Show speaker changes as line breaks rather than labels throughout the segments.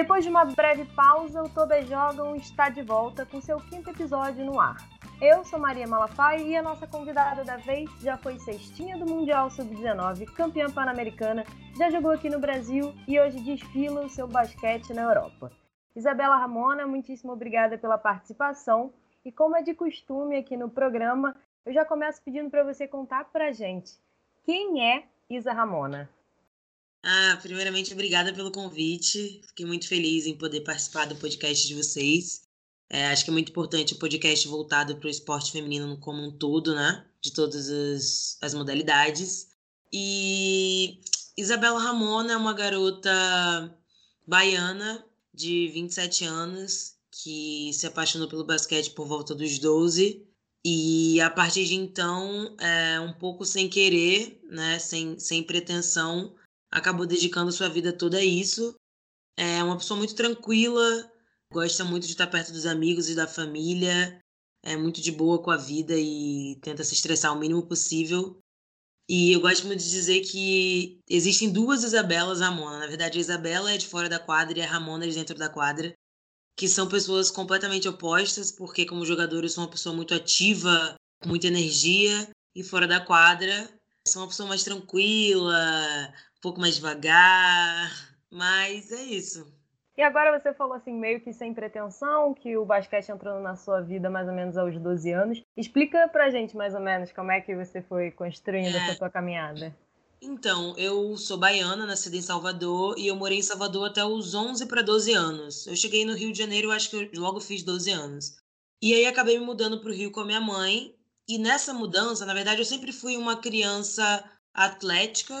Depois de uma breve pausa, o Todas Jogam está de volta com seu quinto episódio no ar. Eu sou Maria Malafaia e a nossa convidada da vez já foi cestinha do Mundial Sub-19, campeã pan-americana, já jogou aqui no Brasil e hoje desfila o seu basquete na Europa. Isabela Ramona, muitíssimo obrigada pela participação e como é de costume aqui no programa, eu já começo pedindo para você contar para gente quem é Isa Ramona.
Ah, primeiramente, obrigada pelo convite. Fiquei muito feliz em poder participar do podcast de vocês. É, acho que é muito importante o podcast voltado para o esporte feminino como um todo, né? De todas as, as modalidades. E Isabela Ramona é uma garota baiana de 27 anos que se apaixonou pelo basquete por volta dos 12 e a partir de então, é, um pouco sem querer, né, sem, sem pretensão, acabou dedicando sua vida toda a isso. É uma pessoa muito tranquila, gosta muito de estar perto dos amigos e da família, é muito de boa com a vida e tenta se estressar o mínimo possível. E eu gosto muito de dizer que existem duas Isabelas Ramona. Na verdade, a Isabela é de fora da quadra e a Ramona é de dentro da quadra, que são pessoas completamente opostas, porque como jogador eu sou uma pessoa muito ativa, com muita energia, e fora da quadra sou uma pessoa mais tranquila, um pouco mais devagar, mas é isso.
E agora você falou assim, meio que sem pretensão, que o basquete entrou na sua vida mais ou menos aos 12 anos. Explica pra gente mais ou menos como é que você foi construindo é... essa sua caminhada.
Então, eu sou baiana, nascida em Salvador, e eu morei em Salvador até os 11 para 12 anos. Eu cheguei no Rio de Janeiro, acho que eu logo fiz 12 anos. E aí acabei me mudando para o Rio com a minha mãe. E nessa mudança, na verdade, eu sempre fui uma criança atlética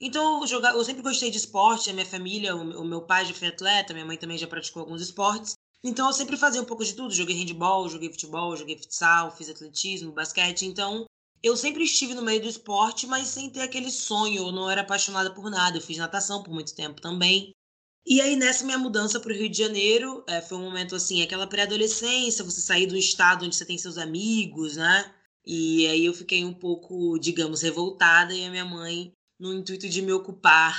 então, eu, eu sempre gostei de esporte, a minha família, o meu pai já foi atleta, minha mãe também já praticou alguns esportes. Então, eu sempre fazia um pouco de tudo. Joguei handball, joguei futebol, joguei futsal, fiz atletismo, basquete. Então, eu sempre estive no meio do esporte, mas sem ter aquele sonho. Eu não era apaixonada por nada. Eu fiz natação por muito tempo também. E aí, nessa minha mudança para o Rio de Janeiro, é, foi um momento assim, aquela pré-adolescência, você sair do estado onde você tem seus amigos, né? E aí eu fiquei um pouco, digamos, revoltada e a minha mãe no intuito de me ocupar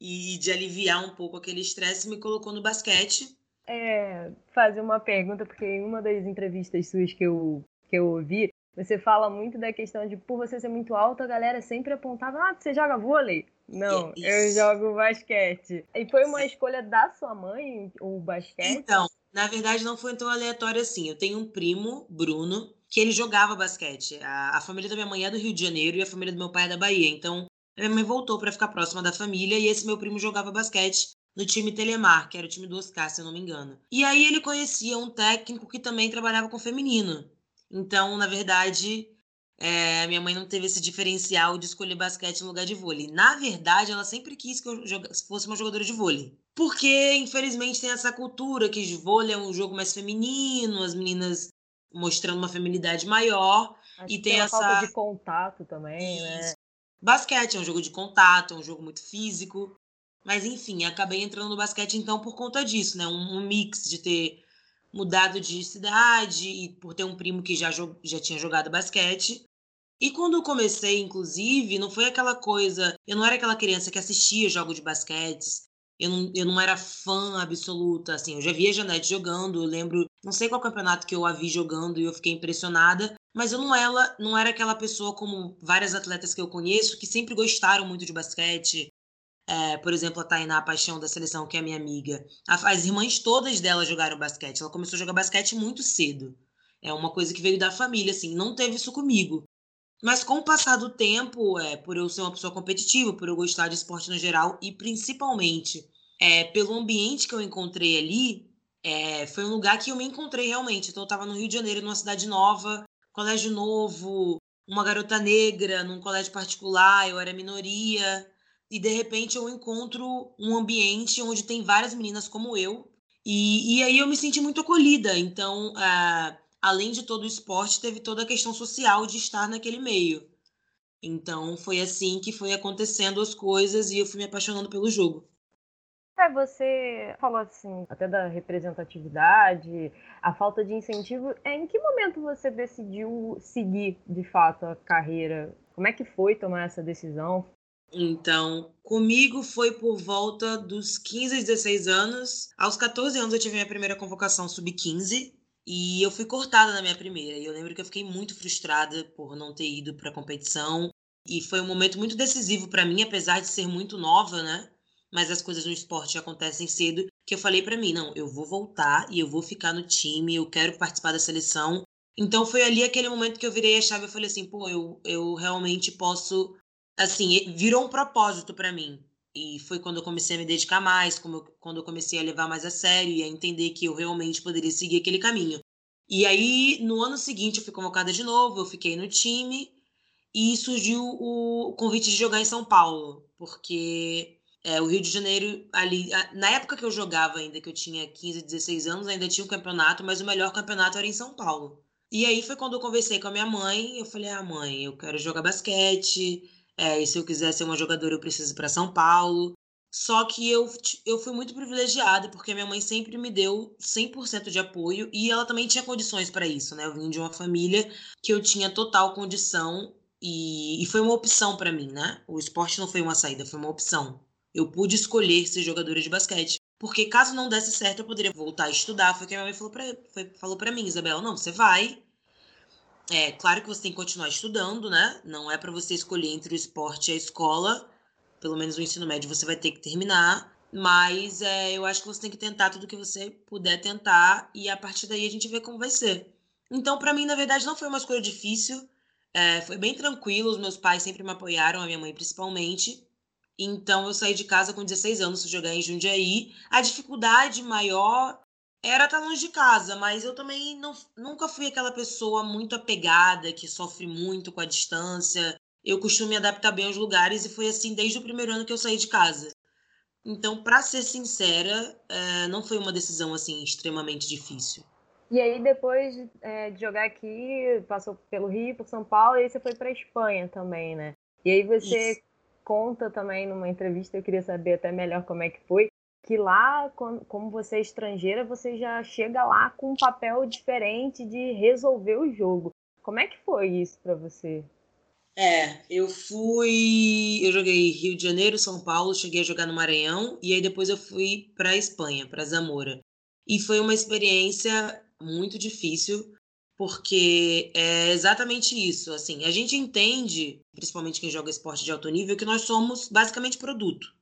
e de aliviar um pouco aquele estresse, me colocou no basquete.
É, fazer uma pergunta, porque em uma das entrevistas suas que eu, que eu ouvi, você fala muito da questão de, por você ser muito alto, a galera sempre apontava, ah, você joga vôlei? Não, eu jogo basquete. E foi uma Sim. escolha da sua mãe, o basquete?
Então, na verdade não foi tão aleatório assim. Eu tenho um primo, Bruno, que ele jogava basquete. A, a família da minha mãe é do Rio de Janeiro e a família do meu pai é da Bahia. Então, minha mãe voltou para ficar próxima da família e esse meu primo jogava basquete no time Telemar, que era o time do Oscar, se eu não me engano. E aí ele conhecia um técnico que também trabalhava com feminino. Então, na verdade, é, minha mãe não teve esse diferencial de escolher basquete no lugar de vôlei. Na verdade, ela sempre quis que eu fosse uma jogadora de vôlei. Porque, infelizmente, tem essa cultura que vôlei é um jogo mais feminino, as meninas mostrando uma feminilidade maior.
Acho e tem, tem essa falta de contato também, né? Isso. né?
Basquete é um jogo de contato, é um jogo muito físico. Mas enfim, acabei entrando no basquete então por conta disso, né? Um, um mix de ter mudado de cidade e por ter um primo que já, já tinha jogado basquete. E quando eu comecei, inclusive, não foi aquela coisa. Eu não era aquela criança que assistia jogos de basquete. Eu não, eu não era fã absoluta, assim. Eu já via a Janete jogando, eu lembro. Não sei qual campeonato que eu a vi jogando e eu fiquei impressionada. Mas eu não, ela, não era aquela pessoa como várias atletas que eu conheço que sempre gostaram muito de basquete. É, por exemplo, a Tainá Paixão da seleção, que é minha amiga. As irmãs todas dela jogaram basquete. Ela começou a jogar basquete muito cedo. É uma coisa que veio da família, assim. Não teve isso comigo. Mas com o passar do tempo, é, por eu ser uma pessoa competitiva, por eu gostar de esporte no geral e principalmente é, pelo ambiente que eu encontrei ali, é, foi um lugar que eu me encontrei realmente. Então eu estava no Rio de Janeiro, numa cidade nova, colégio novo, uma garota negra num colégio particular, eu era minoria, e de repente eu encontro um ambiente onde tem várias meninas como eu, e, e aí eu me senti muito acolhida. Então, uh, além de todo o esporte, teve toda a questão social de estar naquele meio. Então, foi assim que foi acontecendo as coisas e eu fui me apaixonando pelo jogo.
É, você falou assim, até da representatividade, a falta de incentivo. É, em que momento você decidiu seguir de fato a carreira? Como é que foi tomar essa decisão?
Então, comigo foi por volta dos 15 a 16 anos. Aos 14 anos eu tive minha primeira convocação sub-15 e eu fui cortada na minha primeira. E eu lembro que eu fiquei muito frustrada por não ter ido para a competição. E foi um momento muito decisivo para mim, apesar de ser muito nova, né? Mas as coisas no esporte acontecem cedo. Que eu falei para mim, não, eu vou voltar e eu vou ficar no time, eu quero participar da seleção. Então foi ali aquele momento que eu virei a chave e falei assim, pô, eu, eu realmente posso assim, virou um propósito para mim. E foi quando eu comecei a me dedicar mais, quando eu comecei a levar mais a sério e a entender que eu realmente poderia seguir aquele caminho. E aí, no ano seguinte, eu fui convocada de novo, eu fiquei no time e surgiu o convite de jogar em São Paulo, porque é, o Rio de Janeiro, ali, na época que eu jogava ainda, que eu tinha 15, 16 anos, ainda tinha um campeonato, mas o melhor campeonato era em São Paulo. E aí foi quando eu conversei com a minha mãe, eu falei: "Ah, mãe, eu quero jogar basquete, é, e se eu quiser ser uma jogadora, eu preciso ir para São Paulo. Só que eu, eu fui muito privilegiada, porque minha mãe sempre me deu 100% de apoio e ela também tinha condições para isso, né? Eu vim de uma família que eu tinha total condição e, e foi uma opção para mim, né? O esporte não foi uma saída, foi uma opção. Eu pude escolher ser jogadora de basquete. Porque caso não desse certo, eu poderia voltar a estudar. Foi o que a minha mãe falou pra, falou mim, Isabela, não, você vai, é claro que você tem que continuar estudando, né? Não é para você escolher entre o esporte e a escola. Pelo menos o ensino médio você vai ter que terminar. Mas é, eu acho que você tem que tentar tudo que você puder tentar e a partir daí a gente vê como vai ser. Então, para mim, na verdade, não foi uma escolha difícil. É, foi bem tranquilo. Os meus pais sempre me apoiaram, a minha mãe principalmente. Então, eu saí de casa com 16 anos, jogar em Jundiaí. A dificuldade maior era estar tá longe de casa, mas eu também não, nunca fui aquela pessoa muito apegada, que sofre muito com a distância. Eu costumo me adaptar bem aos lugares e foi assim desde o primeiro ano que eu saí de casa. Então, para ser sincera, é, não foi uma decisão assim extremamente difícil.
E aí, depois é, de jogar aqui, passou pelo Rio, por São Paulo, e aí você foi para Espanha também, né? E aí você Isso. Conta também numa entrevista, eu queria saber até melhor como é que foi, que lá, como você é estrangeira, você já chega lá com um papel diferente de resolver o jogo. Como é que foi isso para você?
É, eu fui, eu joguei Rio de Janeiro, São Paulo, cheguei a jogar no Maranhão e aí depois eu fui para Espanha, para Zamora. E foi uma experiência muito difícil, porque é exatamente isso, assim, a gente entende, principalmente quem joga esporte de alto nível, que nós somos basicamente produto.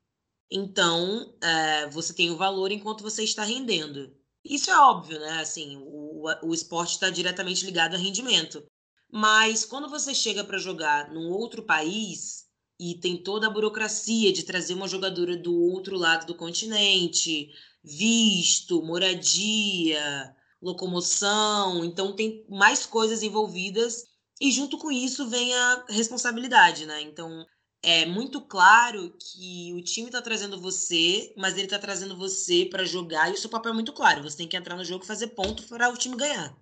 Então, é, você tem o valor enquanto você está rendendo. Isso é óbvio, né? Assim, o, o esporte está diretamente ligado a rendimento. Mas quando você chega para jogar num outro país e tem toda a burocracia de trazer uma jogadora do outro lado do continente, visto, moradia, locomoção, então tem mais coisas envolvidas e junto com isso vem a responsabilidade, né? Então, é muito claro que o time está trazendo você, mas ele está trazendo você para jogar e o seu papel é muito claro. Você tem que entrar no jogo e fazer ponto para o time ganhar.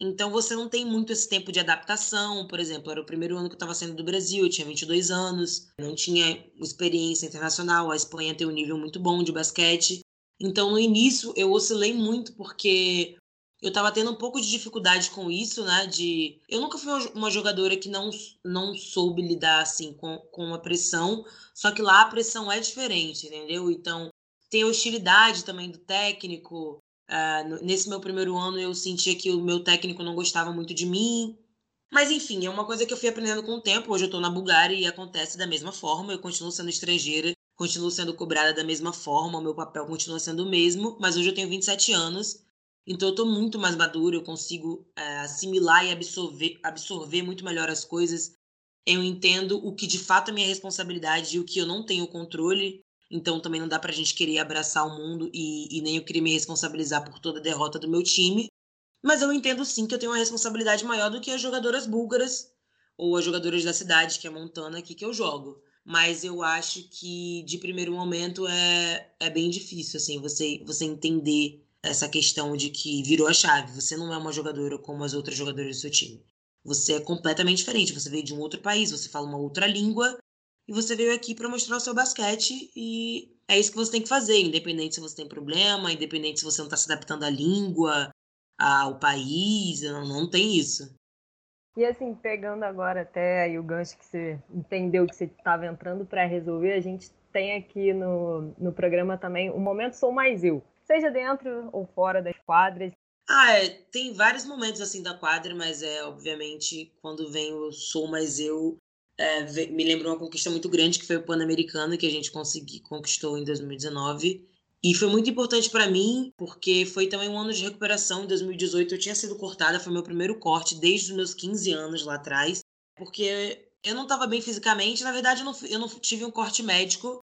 Então você não tem muito esse tempo de adaptação. Por exemplo, era o primeiro ano que eu estava saindo do Brasil, eu tinha 22 anos, não tinha experiência internacional. A Espanha tem um nível muito bom de basquete. Então no início eu oscilei muito porque eu tava tendo um pouco de dificuldade com isso, né? De. Eu nunca fui uma jogadora que não, não soube lidar assim com, com a pressão, só que lá a pressão é diferente, entendeu? Então, tem hostilidade também do técnico. Uh, nesse meu primeiro ano, eu sentia que o meu técnico não gostava muito de mim. Mas, enfim, é uma coisa que eu fui aprendendo com o tempo. Hoje eu tô na Bulgária e acontece da mesma forma. Eu continuo sendo estrangeira, continuo sendo cobrada da mesma forma, o meu papel continua sendo o mesmo, mas hoje eu tenho 27 anos então eu estou muito mais madura, eu consigo é, assimilar e absorver, absorver muito melhor as coisas. Eu entendo o que de fato é minha responsabilidade e o que eu não tenho controle. Então também não dá para a gente querer abraçar o mundo e, e nem eu querer me responsabilizar por toda a derrota do meu time. Mas eu entendo sim que eu tenho uma responsabilidade maior do que as jogadoras búlgaras ou as jogadoras da cidade, que é Montana, aqui que eu jogo. Mas eu acho que de primeiro momento é, é bem difícil, assim, você, você entender essa questão de que virou a chave. Você não é uma jogadora como as outras jogadoras do seu time. Você é completamente diferente. Você veio de um outro país, você fala uma outra língua e você veio aqui para mostrar o seu basquete e é isso que você tem que fazer, independente se você tem problema, independente se você não está se adaptando à língua, ao país, não, não tem isso.
E assim, pegando agora até aí o gancho que você entendeu que você estava entrando para resolver, a gente tem aqui no, no programa também o Momento Sou Mais Eu. Seja dentro ou fora das quadras.
Ah, é, tem vários momentos assim da quadra, mas é obviamente quando vem o Sou Mais Eu, é, me lembra uma conquista muito grande que foi o Pan-Americano que a gente consegui, conquistou em 2019. E foi muito importante para mim, porque foi também um ano de recuperação. Em 2018 eu tinha sido cortada, foi meu primeiro corte desde os meus 15 anos lá atrás, porque eu não estava bem fisicamente. Na verdade, eu não, eu não tive um corte médico,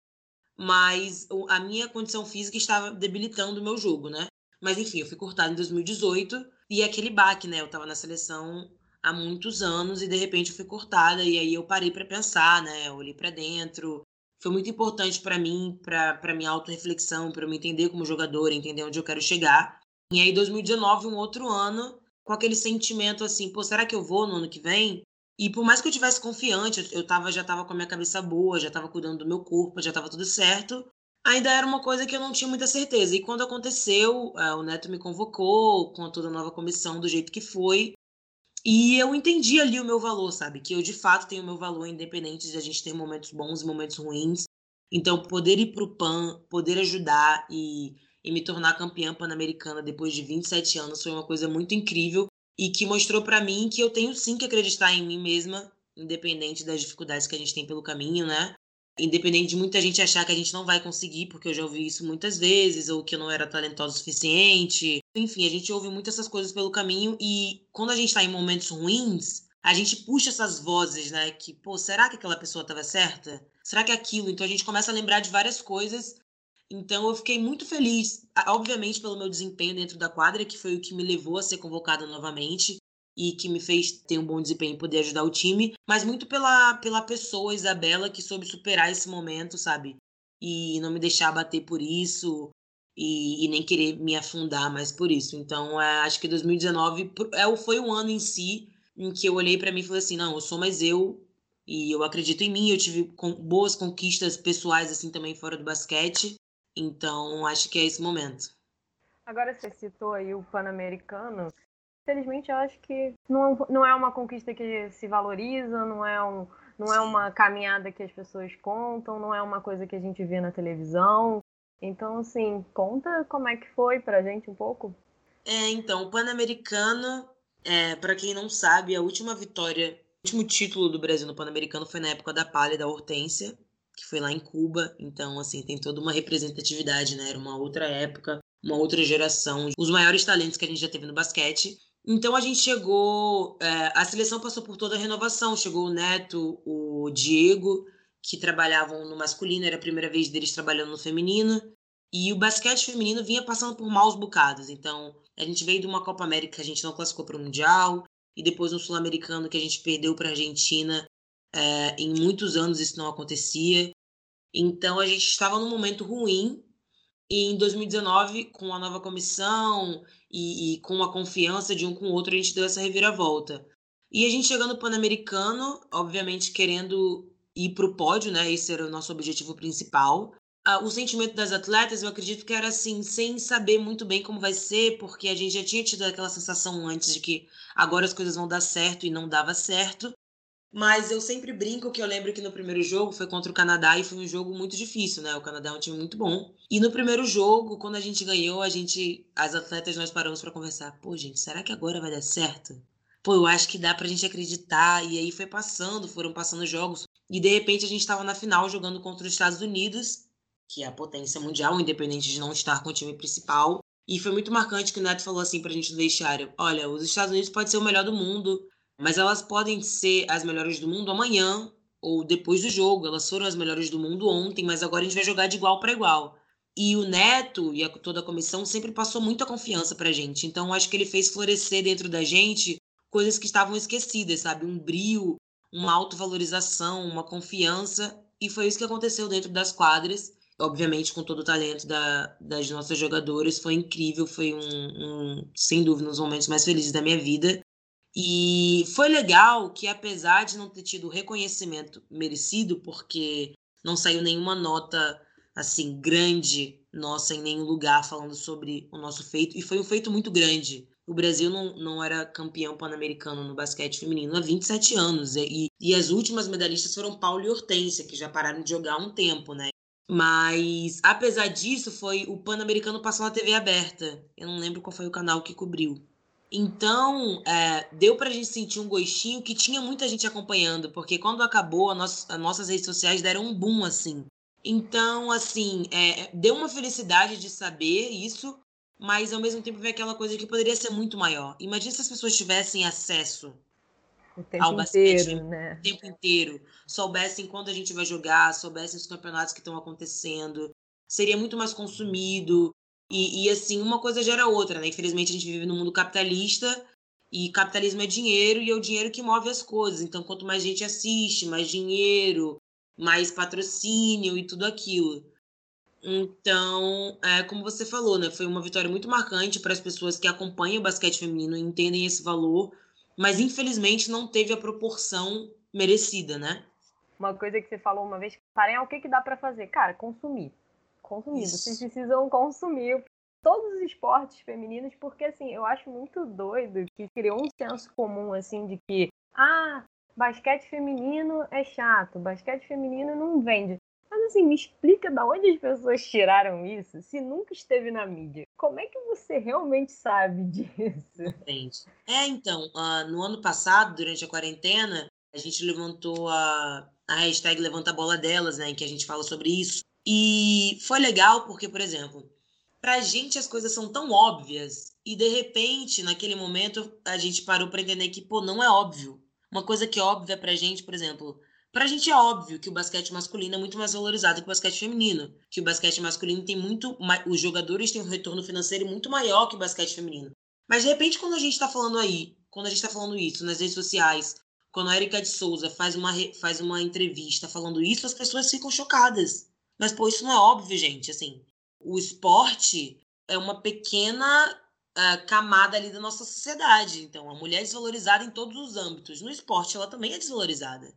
mas a minha condição física estava debilitando o meu jogo, né? Mas enfim, eu fui cortada em 2018 e aquele baque, né? Eu estava na seleção há muitos anos e de repente eu fui cortada e aí eu parei para pensar, né? Eu olhei para dentro, foi muito importante para mim, para minha autorreflexão, para eu me entender como jogador, entender onde eu quero chegar. E aí, 2019, um outro ano, com aquele sentimento assim, pô, será que eu vou no ano que vem? E por mais que eu tivesse confiante, eu tava, já estava com a minha cabeça boa, já estava cuidando do meu corpo, já estava tudo certo, ainda era uma coisa que eu não tinha muita certeza. E quando aconteceu, é, o Neto me convocou com toda a nova comissão do jeito que foi, e eu entendi ali o meu valor, sabe? Que eu de fato tenho o meu valor, independente de a gente ter momentos bons e momentos ruins. Então, poder ir pro PAN, poder ajudar e, e me tornar campeã pan-americana depois de 27 anos foi uma coisa muito incrível e que mostrou para mim que eu tenho sim que acreditar em mim mesma, independente das dificuldades que a gente tem pelo caminho, né? Independente de muita gente achar que a gente não vai conseguir, porque eu já ouvi isso muitas vezes, ou que eu não era talentosa o suficiente. Enfim, a gente ouve muitas essas coisas pelo caminho e quando a gente tá em momentos ruins, a gente puxa essas vozes, né? Que, pô, será que aquela pessoa estava certa? Será que é aquilo? Então a gente começa a lembrar de várias coisas. Então eu fiquei muito feliz, obviamente, pelo meu desempenho dentro da quadra, que foi o que me levou a ser convocada novamente e que me fez ter um bom desempenho e poder ajudar o time, mas muito pela, pela pessoa, Isabela, que soube superar esse momento, sabe? E não me deixar bater por isso e, e nem querer me afundar mais por isso. Então, é, acho que 2019 é, foi um ano em si em que eu olhei para mim e falei assim: não, eu sou mais eu e eu acredito em mim. Eu tive boas conquistas pessoais, assim, também fora do basquete. Então, acho que é esse momento.
Agora você citou aí o Pan-Americano infelizmente, eu acho que não, não é uma conquista que se valoriza, não é, um, não é uma caminhada que as pessoas contam, não é uma coisa que a gente vê na televisão. Então, assim, conta como é que foi pra gente um pouco.
É, então, o Pan-Americano, é, para quem não sabe, a última vitória, o último título do Brasil no Pan-Americano foi na época da Palha e da Hortência, que foi lá em Cuba. Então, assim, tem toda uma representatividade, né? Era uma outra época, uma outra geração. Os maiores talentos que a gente já teve no basquete. Então a gente chegou, é, a seleção passou por toda a renovação. Chegou o Neto, o Diego, que trabalhavam no masculino, era a primeira vez deles trabalhando no feminino. E o basquete feminino vinha passando por maus bocados. Então a gente veio de uma Copa América que a gente não classificou para o Mundial, e depois um Sul-Americano que a gente perdeu para a Argentina. É, em muitos anos isso não acontecia. Então a gente estava num momento ruim. E em 2019, com a nova comissão e, e, com a confiança de um com o outro, a gente deu essa reviravolta. E a gente chegando no Pan-Americano, obviamente querendo ir para o pódio, né? Esse era o nosso objetivo principal. Ah, o sentimento das atletas, eu acredito que era assim, sem saber muito bem como vai ser, porque a gente já tinha tido aquela sensação antes de que agora as coisas vão dar certo e não dava certo. Mas eu sempre brinco que eu lembro que no primeiro jogo foi contra o Canadá e foi um jogo muito difícil, né? O Canadá é um time muito bom. E no primeiro jogo, quando a gente ganhou, a gente, as atletas, nós paramos para conversar. Pô, gente, será que agora vai dar certo? Pô, eu acho que dá pra gente acreditar. E aí foi passando, foram passando jogos. E de repente a gente estava na final jogando contra os Estados Unidos, que é a potência mundial, independente de não estar com o time principal. E foi muito marcante que o Neto falou assim pra gente no vestiário: olha, os Estados Unidos pode ser o melhor do mundo, mas elas podem ser as melhores do mundo amanhã ou depois do jogo. Elas foram as melhores do mundo ontem, mas agora a gente vai jogar de igual para igual. E o Neto e a, toda a comissão sempre passou muita confiança pra gente. Então acho que ele fez florescer dentro da gente coisas que estavam esquecidas, sabe? Um brio, uma autovalorização, uma confiança. E foi isso que aconteceu dentro das quadras. Obviamente, com todo o talento da, das nossas jogadoras. Foi incrível, foi um, um, sem dúvida, um dos momentos mais felizes da minha vida. E foi legal que, apesar de não ter tido reconhecimento merecido, porque não saiu nenhuma nota assim grande nossa em nenhum lugar falando sobre o nosso feito, e foi um feito muito grande. O Brasil não, não era campeão pan-americano no basquete feminino há 27 anos. E, e as últimas medalhistas foram Paulo e Hortência, que já pararam de jogar há um tempo, né? Mas, apesar disso, foi o Pan-Americano passou na TV aberta. Eu não lembro qual foi o canal que cobriu. Então, é, deu pra gente sentir um gostinho que tinha muita gente acompanhando, porque quando acabou, nosso, as nossas redes sociais deram um boom, assim. Então, assim, é, deu uma felicidade de saber isso, mas ao mesmo tempo veio aquela coisa que poderia ser muito maior. Imagina se as pessoas tivessem acesso
o tempo ao basquete inteiro, né?
o tempo inteiro, soubessem quando a gente vai jogar, soubessem os campeonatos que estão acontecendo, seria muito mais consumido. E, e, assim, uma coisa gera outra, né? Infelizmente a gente vive num mundo capitalista e capitalismo é dinheiro e é o dinheiro que move as coisas. Então, quanto mais gente assiste, mais dinheiro, mais patrocínio e tudo aquilo. Então, é, como você falou, né? Foi uma vitória muito marcante para as pessoas que acompanham o basquete feminino e entendem esse valor mas infelizmente não teve a proporção merecida, né?
Uma coisa que você falou uma vez, parem, o que, que dá para fazer? Cara, consumir. Consumir. Isso. Vocês precisam consumir todos os esportes femininos, porque assim, eu acho muito doido que criou um senso comum assim de que, ah, basquete feminino é chato, basquete feminino não vende. Mas assim, me explica da onde as pessoas tiraram isso se nunca esteve na mídia. Como é que você realmente sabe disso?
Entende. É, então, uh, no ano passado, durante a quarentena, a gente levantou a, a hashtag Levanta a Bola Delas, né, em que a gente fala sobre isso. E foi legal porque, por exemplo, pra gente as coisas são tão óbvias e de repente, naquele momento, a gente parou para entender que, pô, não é óbvio. Uma coisa que é óbvia pra gente, por exemplo, Pra gente é óbvio que o basquete masculino é muito mais valorizado que o basquete feminino. Que o basquete masculino tem muito. Os jogadores têm um retorno financeiro muito maior que o basquete feminino. Mas de repente, quando a gente tá falando aí, quando a gente tá falando isso nas redes sociais, quando a Erika de Souza faz uma, faz uma entrevista falando isso, as pessoas ficam chocadas. Mas, pô, isso não é óbvio, gente. Assim, o esporte é uma pequena uh, camada ali da nossa sociedade. Então, a mulher é desvalorizada em todos os âmbitos. No esporte, ela também é desvalorizada.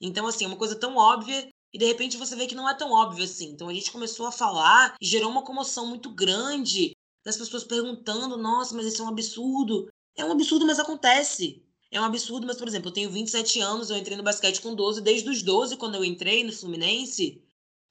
Então, assim, é uma coisa tão óbvia e de repente você vê que não é tão óbvio assim. Então a gente começou a falar e gerou uma comoção muito grande das pessoas perguntando: nossa, mas isso é um absurdo. É um absurdo, mas acontece. É um absurdo, mas, por exemplo, eu tenho 27 anos, eu entrei no basquete com 12, desde os 12, quando eu entrei no Fluminense,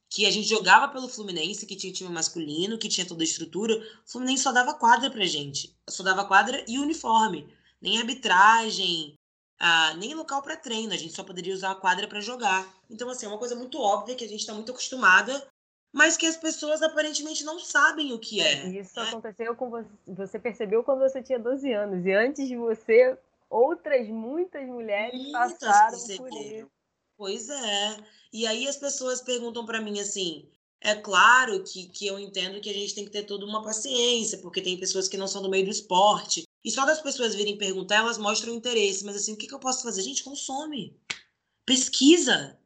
que a gente jogava pelo Fluminense, que tinha time masculino, que tinha toda a estrutura. O Fluminense só dava quadra pra gente. Só dava quadra e uniforme. Nem arbitragem, ah, nem local para treino, a gente só poderia usar a quadra para jogar. Então, assim, é uma coisa muito óbvia que a gente está muito acostumada, mas que as pessoas aparentemente não sabem o que é.
Isso né? aconteceu com você, você percebeu quando você tinha 12 anos, e antes de você, outras muitas mulheres muitas passaram perceberam. por isso.
Pois é. E aí as pessoas perguntam para mim assim: é claro que, que eu entendo que a gente tem que ter toda uma paciência, porque tem pessoas que não são do meio do esporte, e só das pessoas virem perguntar, elas mostram interesse. Mas assim, o que, que eu posso fazer? Gente, consome. Pesquisa.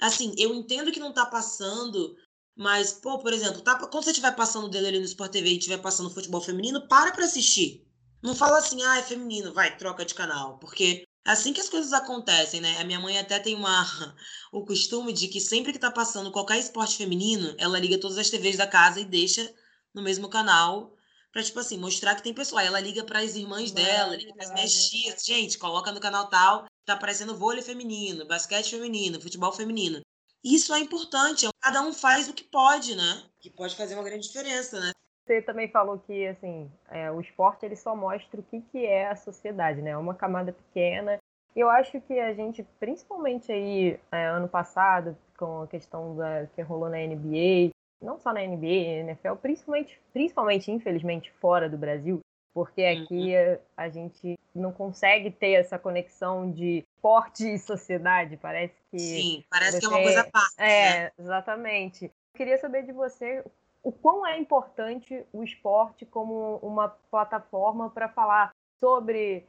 Assim, eu entendo que não tá passando, mas, pô, por exemplo, tá, quando você estiver passando o ali no Sport TV e estiver passando futebol feminino, para pra assistir. Não fala assim, ah, é feminino, vai, troca de canal. Porque assim que as coisas acontecem, né? A minha mãe até tem uma, o costume de que sempre que tá passando qualquer esporte feminino, ela liga todas as TVs da casa e deixa no mesmo canal pra, tipo assim, mostrar que tem pessoa. Aí ela liga para as irmãs dela, liga para as minhas tias. Gente, coloca no canal tal, tá aparecendo vôlei feminino, basquete feminino, futebol feminino. Isso é importante. Cada um faz o que pode, né? Que pode fazer uma grande diferença, né?
Você também falou que, assim, é, o esporte ele só mostra o que, que é a sociedade, né? É uma camada pequena. Eu acho que a gente, principalmente aí, é, ano passado, com a questão da, que rolou na NBA, não só na NBA, na NFL, principalmente, principalmente, infelizmente, fora do Brasil, porque aqui uhum. a, a, gente não consegue ter essa conexão de esporte e sociedade, parece que...
Sim, parece você... que é uma coisa parte,
É, né? exatamente. Eu queria saber de você o quão é importante o esporte como uma plataforma para falar sobre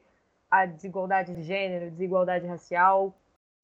a desigualdade de gênero, desigualdade racial,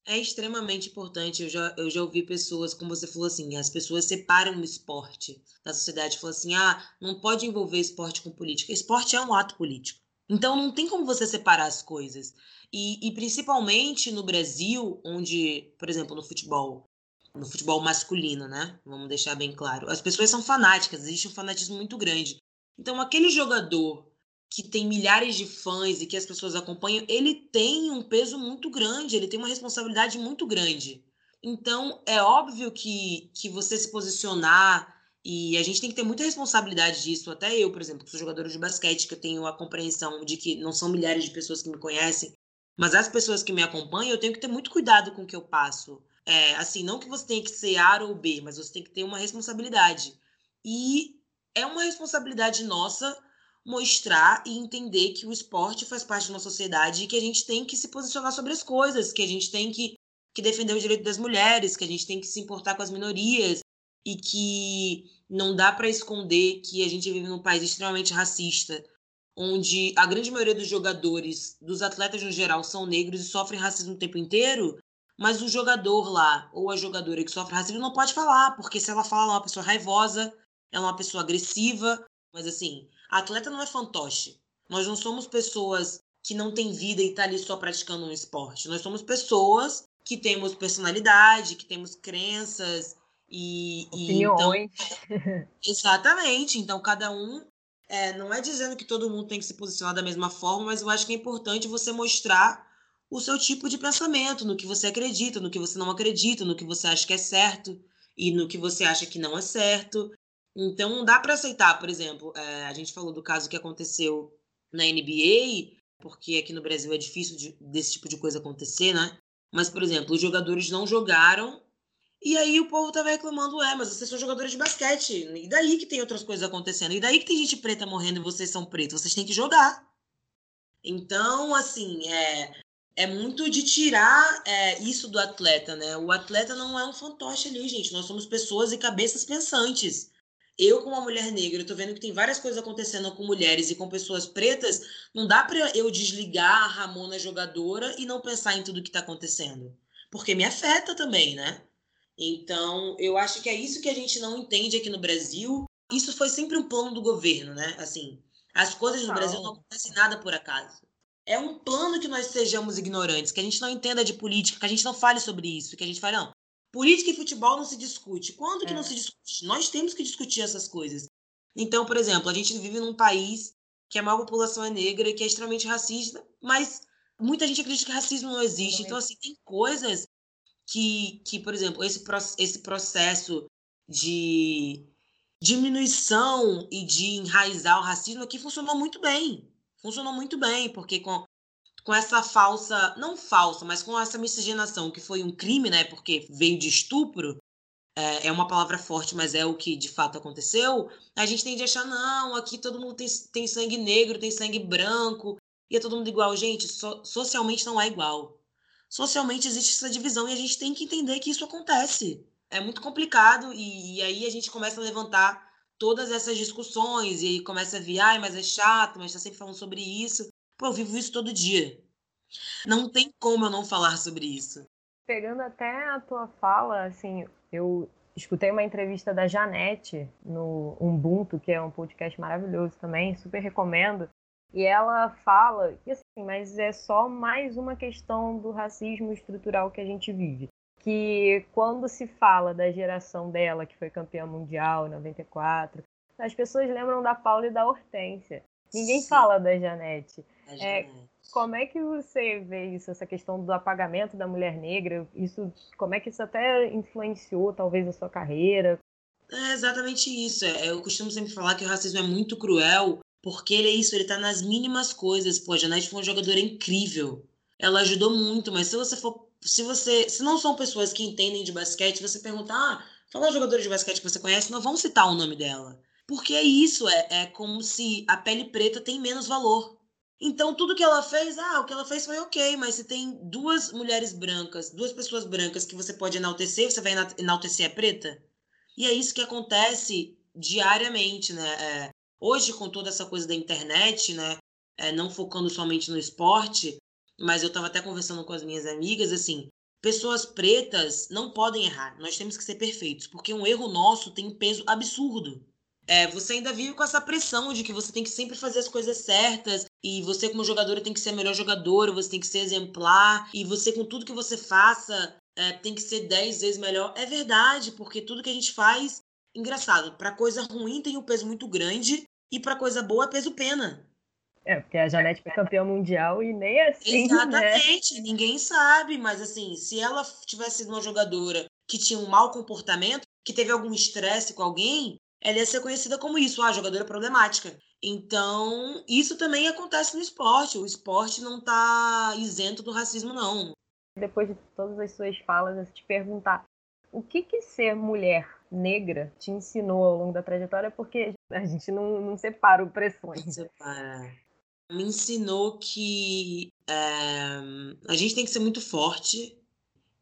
é extremamente importante. Eu já, eu já ouvi pessoas, como você falou assim, as pessoas separam o esporte da sociedade. Falam assim, ah, não pode envolver esporte com política. Esporte é um ato político. Então não tem como você separar as coisas. E, e principalmente no Brasil, onde, por exemplo, no futebol, no futebol masculino, né? Vamos deixar bem claro. As pessoas são fanáticas, existe um fanatismo muito grande. Então aquele jogador que tem milhares de fãs e que as pessoas acompanham, ele tem um peso muito grande, ele tem uma responsabilidade muito grande. Então, é óbvio que, que você se posicionar, e a gente tem que ter muita responsabilidade disso. Até eu, por exemplo, que sou jogadora de basquete, que eu tenho a compreensão de que não são milhares de pessoas que me conhecem, mas as pessoas que me acompanham, eu tenho que ter muito cuidado com o que eu passo. É, assim, não que você tenha que ser A ou B, mas você tem que ter uma responsabilidade. E é uma responsabilidade nossa mostrar e entender que o esporte faz parte de uma sociedade e que a gente tem que se posicionar sobre as coisas, que a gente tem que, que defender o direito das mulheres, que a gente tem que se importar com as minorias e que não dá para esconder que a gente vive num país extremamente racista, onde a grande maioria dos jogadores, dos atletas no geral, são negros e sofrem racismo o tempo inteiro, mas o jogador lá ou a jogadora que sofre racismo não pode falar, porque se ela fala, ela é uma pessoa raivosa, ela é uma pessoa agressiva, mas assim, a atleta não é fantoche. Nós não somos pessoas que não têm vida e tá ali só praticando um esporte. Nós somos pessoas que temos personalidade, que temos crenças e,
opiniões.
E, então, exatamente. Então cada um é, não é dizendo que todo mundo tem que se posicionar da mesma forma, mas eu acho que é importante você mostrar o seu tipo de pensamento, no que você acredita, no que você não acredita, no que você acha que é certo e no que você acha que não é certo. Então, dá para aceitar, por exemplo, é, a gente falou do caso que aconteceu na NBA, porque aqui no Brasil é difícil de, desse tipo de coisa acontecer, né? Mas, por exemplo, os jogadores não jogaram e aí o povo tava reclamando, é, mas vocês são jogadores de basquete. E daí que tem outras coisas acontecendo? E daí que tem gente preta morrendo e vocês são pretos? Vocês têm que jogar. Então, assim, é, é muito de tirar é, isso do atleta, né? O atleta não é um fantoche ali, gente. Nós somos pessoas e cabeças pensantes eu, como uma mulher negra, eu tô vendo que tem várias coisas acontecendo com mulheres e com pessoas pretas, não dá para eu desligar a Ramona jogadora e não pensar em tudo que tá acontecendo. Porque me afeta também, né? Então, eu acho que é isso que a gente não entende aqui no Brasil. Isso foi sempre um plano do governo, né? Assim, as coisas no Brasil não acontecem nada por acaso. É um plano que nós sejamos ignorantes, que a gente não entenda de política, que a gente não fale sobre isso, que a gente fale, não, Política e futebol não se discute. Quando que é. não se discute? Nós temos que discutir essas coisas. Então, por exemplo, a gente vive num país que a maior população é negra, que é extremamente racista, mas muita gente acredita que racismo não existe. Então, assim, tem coisas que, que por exemplo, esse, esse processo de diminuição e de enraizar o racismo aqui funcionou muito bem. Funcionou muito bem, porque com, com essa falsa, não falsa, mas com essa miscigenação, que foi um crime, né? Porque veio de estupro, é, é, uma palavra forte, mas é o que de fato aconteceu. A gente tende a achar, não, aqui todo mundo tem, tem sangue negro, tem sangue branco, e é todo mundo igual. Gente, so, socialmente não é igual. Socialmente existe essa divisão e a gente tem que entender que isso acontece. É muito complicado, e, e aí a gente começa a levantar todas essas discussões, e aí começa a vir, ai, mas é chato, mas tá sempre falando sobre isso. Pô, eu vivo isso todo dia. Não tem como eu não falar sobre isso.
Pegando até a tua fala, assim, eu escutei uma entrevista da Janete no Ubuntu, que é um podcast maravilhoso também, super recomendo. E ela fala assim, mas é só mais uma questão do racismo estrutural que a gente vive. Que quando se fala da geração dela, que foi campeã mundial em 94, as pessoas lembram da Paula e da Hortência. Ninguém Sim. fala da Janete. É, como é que você vê isso, essa questão do apagamento da mulher negra? Isso, como é que isso até influenciou talvez a sua carreira?
É exatamente isso. É, eu costumo sempre falar que o racismo é muito cruel, porque ele é isso, ele tá nas mínimas coisas. Pô, a Janete foi uma jogadora incrível. Ela ajudou muito, mas se você for. Se você. Se não são pessoas que entendem de basquete, você perguntar, ah, fala jogadores de basquete que você conhece, não vão citar o nome dela. Porque é isso, é, é como se a pele preta tem menos valor. Então, tudo que ela fez, ah, o que ela fez foi ok, mas se tem duas mulheres brancas, duas pessoas brancas que você pode enaltecer, você vai enaltecer a preta? E é isso que acontece diariamente, né? É, hoje, com toda essa coisa da internet, né? É, não focando somente no esporte, mas eu estava até conversando com as minhas amigas, assim, pessoas pretas não podem errar, nós temos que ser perfeitos, porque um erro nosso tem um peso absurdo é, você ainda vive com essa pressão de que você tem que sempre fazer as coisas certas e você como jogadora tem que ser a melhor jogadora, você tem que ser exemplar e você com tudo que você faça é, tem que ser dez vezes melhor. É verdade, porque tudo que a gente faz, engraçado, para coisa ruim tem um peso muito grande e para coisa boa é peso pena.
É, porque a Janete foi campeã mundial e nem assim.
Né? Exatamente, né? ninguém sabe, mas assim, se ela tivesse sido uma jogadora que tinha um mau comportamento, que teve algum estresse com alguém, ela ia ser conhecida como isso, a ah, jogadora problemática. Então, isso também acontece no esporte. O esporte não está isento do racismo, não.
Depois de todas as suas falas, eu te perguntar o que, que ser mulher negra te ensinou ao longo da trajetória, porque a gente não, não separa opressões. Não separa.
Me ensinou que é, a gente tem que ser muito forte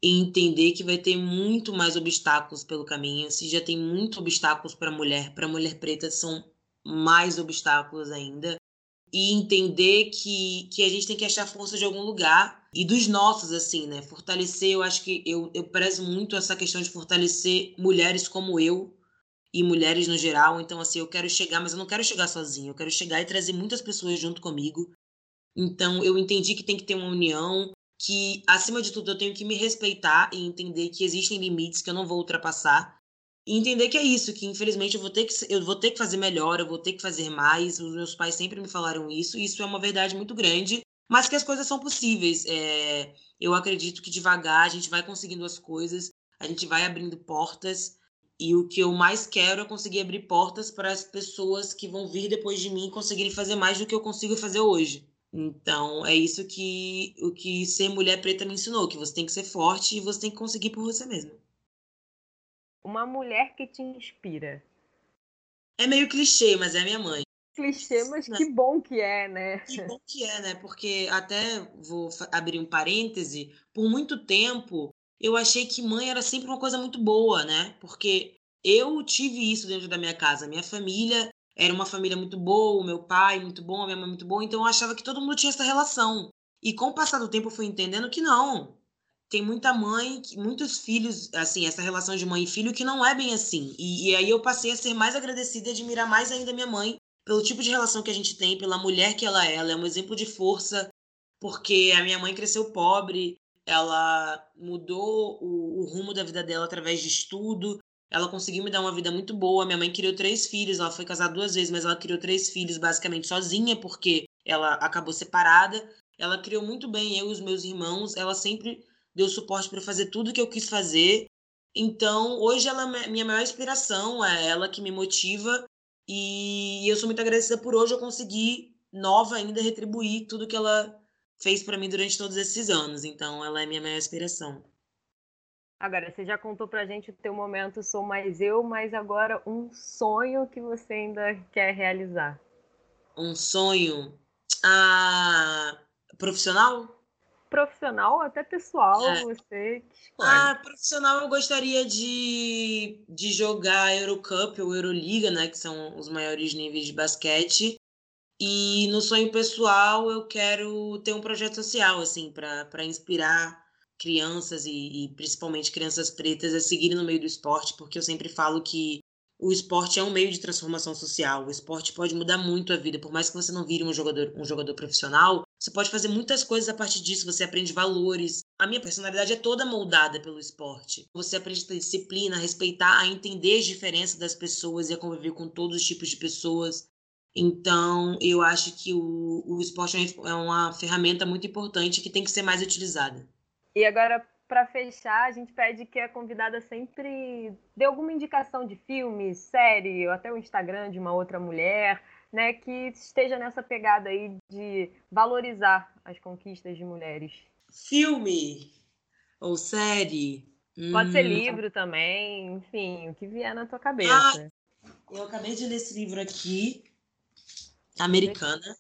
e entender que vai ter muito mais obstáculos pelo caminho. Se já tem muito obstáculos para mulher, para mulher preta são mais obstáculos ainda. E entender que, que a gente tem que achar força de algum lugar e dos nossos, assim, né? Fortalecer, eu acho que eu, eu prezo muito essa questão de fortalecer mulheres como eu e mulheres no geral. Então, assim, eu quero chegar, mas eu não quero chegar sozinha, eu quero chegar e trazer muitas pessoas junto comigo. Então, eu entendi que tem que ter uma união, que, acima de tudo, eu tenho que me respeitar e entender que existem limites que eu não vou ultrapassar. E entender que é isso, que infelizmente eu vou ter que, eu vou ter que fazer melhor, eu vou ter que fazer mais. Os meus pais sempre me falaram isso, e isso é uma verdade muito grande, mas que as coisas são possíveis. É, eu acredito que devagar a gente vai conseguindo as coisas, a gente vai abrindo portas. E o que eu mais quero é conseguir abrir portas para as pessoas que vão vir depois de mim conseguirem fazer mais do que eu consigo fazer hoje. Então, é isso que o que ser mulher preta me ensinou, que você tem que ser forte e você tem que conseguir por você mesma.
Uma mulher que te inspira.
É meio clichê, mas é a minha mãe.
Clichê, mas que bom que é, né?
Que bom que é, né? Porque até vou abrir um parêntese, por muito tempo eu achei que mãe era sempre uma coisa muito boa, né? Porque eu tive isso dentro da minha casa. Minha família era uma família muito boa, o meu pai muito bom, a minha mãe muito boa, então eu achava que todo mundo tinha essa relação. E com o passar do tempo eu fui entendendo que não. Tem muita mãe, muitos filhos, assim, essa relação de mãe e filho que não é bem assim. E, e aí eu passei a ser mais agradecida e admirar mais ainda minha mãe pelo tipo de relação que a gente tem, pela mulher que ela é. Ela é um exemplo de força, porque a minha mãe cresceu pobre, ela mudou o, o rumo da vida dela através de estudo, ela conseguiu me dar uma vida muito boa. Minha mãe criou três filhos, ela foi casada duas vezes, mas ela criou três filhos basicamente sozinha, porque ela acabou separada. Ela criou muito bem eu e os meus irmãos. Ela sempre deu suporte para fazer tudo que eu quis fazer. Então, hoje ela é minha maior inspiração, é ela que me motiva. E eu sou muito agradecida por hoje eu conseguir, nova ainda, retribuir tudo que ela fez para mim durante todos esses anos. Então, ela é minha maior inspiração.
Agora, você já contou pra gente o teu momento Sou Mais Eu, mas agora um sonho que você ainda quer realizar.
Um sonho? Ah, profissional?
Profissional, até pessoal, é. você
escolhe. Ah, profissional eu gostaria de, de jogar Eurocup ou Euroliga, né, que são os maiores níveis de basquete. E no sonho pessoal eu quero ter um projeto social, assim, para inspirar crianças e, e, principalmente crianças pretas a seguirem no meio do esporte, porque eu sempre falo que o esporte é um meio de transformação social. O esporte pode mudar muito a vida, por mais que você não vire um jogador, um jogador profissional, você pode fazer muitas coisas a partir disso. Você aprende valores. A minha personalidade é toda moldada pelo esporte. Você aprende a disciplina, a respeitar, a entender as diferenças das pessoas e a conviver com todos os tipos de pessoas. Então, eu acho que o, o esporte é uma ferramenta muito importante que tem que ser mais utilizada.
E agora, para fechar, a gente pede que a convidada sempre dê alguma indicação de filme, série, ou até o Instagram de uma outra mulher, né, que esteja nessa pegada aí de valorizar as conquistas de mulheres.
Filme ou série?
Pode hum. ser livro também, enfim, o que vier na tua cabeça. Ah,
eu acabei de ler esse livro aqui, Americana.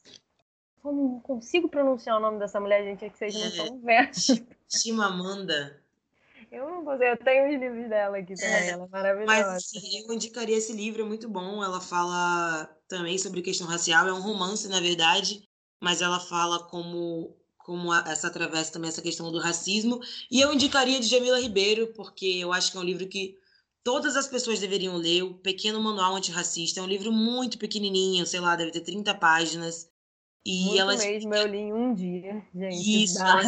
Eu não consigo pronunciar o nome dessa mulher, gente, é que vocês não estão vendo.
Chimamanda.
Eu não consigo, eu tenho os livros dela aqui também, é, ela é maravilhosa.
Mas assim, eu indicaria esse livro, é muito bom. Ela fala também sobre questão racial, é um romance, na verdade, mas ela fala como como essa atravessa também essa questão do racismo. E eu indicaria de Jamila Ribeiro, porque eu acho que é um livro que todas as pessoas deveriam ler, o Pequeno Manual Antirracista. É um livro muito pequenininho, sei lá, deve ter 30 páginas.
E Muito ela mesmo, eu li em um dia, gente.
Isso, ela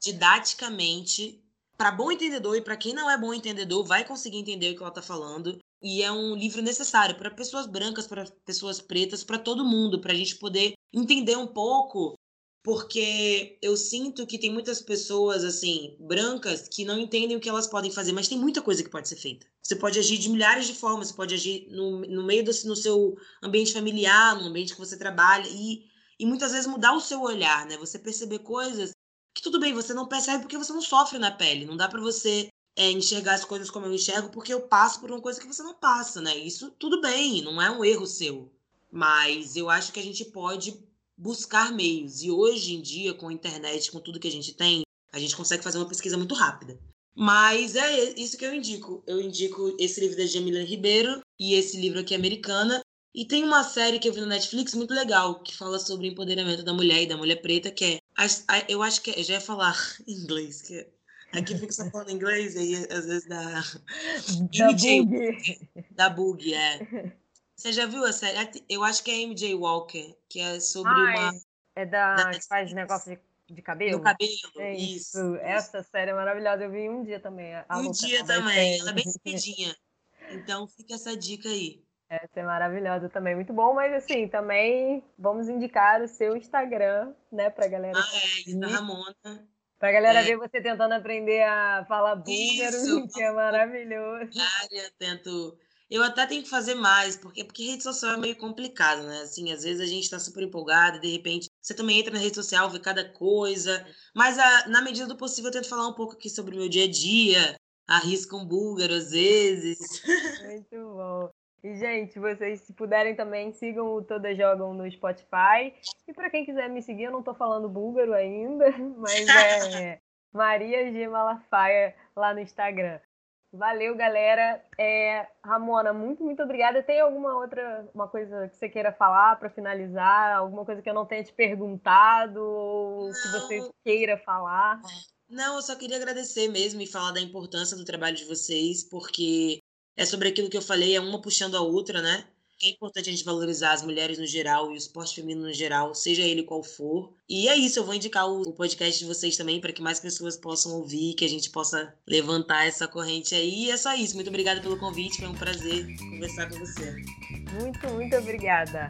didaticamente, para bom entendedor e para quem não é bom entendedor, vai conseguir entender o que ela está falando. E é um livro necessário para pessoas brancas, para pessoas pretas, para todo mundo, para a gente poder entender um pouco porque eu sinto que tem muitas pessoas assim brancas que não entendem o que elas podem fazer, mas tem muita coisa que pode ser feita. Você pode agir de milhares de formas, você pode agir no, no meio do no seu ambiente familiar, no ambiente que você trabalha e, e muitas vezes mudar o seu olhar, né? Você perceber coisas que tudo bem, você não percebe porque você não sofre na pele, não dá para você é, enxergar as coisas como eu enxergo porque eu passo por uma coisa que você não passa, né? Isso tudo bem, não é um erro seu. Mas eu acho que a gente pode buscar meios. E hoje em dia, com a internet, com tudo que a gente tem, a gente consegue fazer uma pesquisa muito rápida. Mas é isso que eu indico. Eu indico esse livro da Jamila Ribeiro e esse livro aqui, Americana. E tem uma série que eu vi no Netflix muito legal, que fala sobre o empoderamento da mulher e da mulher preta, que é. Eu acho que. É, eu já ia falar em inglês, que é, Aqui fica só falando inglês, aí às vezes dá.
Da bug.
Da bug, é. Você já viu a série? É eu acho que é MJ Walker, que é sobre
ah,
uma.
É da. da que faz negócio de, de cabelo?
Do cabelo, é isso, isso.
Essa série é maravilhosa. Eu vi um dia também.
um dia também. Ela é bem cedinha. Então fica essa dica aí.
Essa é maravilhosa também, muito bom, mas assim, também vamos indicar o seu Instagram, né, pra galera.
Ah, é, isso da Ramona.
Pra galera é. ver você tentando aprender a falar búlgaro, que é maravilhoso.
Eu tento eu até tenho que fazer mais, porque, porque rede social é meio complicado, né? Assim, às vezes a gente está super empolgado e de repente você também entra na rede social, vê cada coisa. Mas a, na medida do possível eu tento falar um pouco aqui sobre o meu dia a dia. Arrisco um búlgaro às vezes.
Muito bom. E, gente, vocês, se puderem também, sigam o Todas Jogam no Spotify. E para quem quiser me seguir, eu não tô falando búlgaro ainda, mas é Maria G. Malafaia lá no Instagram. Valeu, galera. É, Ramona, muito, muito obrigada. Tem alguma outra uma coisa que você queira falar para finalizar? Alguma coisa que eu não tenha te perguntado ou não. que você queira falar?
Não, eu só queria agradecer mesmo e falar da importância do trabalho de vocês, porque é sobre aquilo que eu falei, é uma puxando a outra, né? É importante a gente valorizar as mulheres no geral e o esporte feminino no geral, seja ele qual for. E é isso, eu vou indicar o podcast de vocês também para que mais pessoas possam ouvir, que a gente possa levantar essa corrente aí. E é só isso. Muito obrigada pelo convite, foi um prazer conversar com você.
Muito, muito obrigada.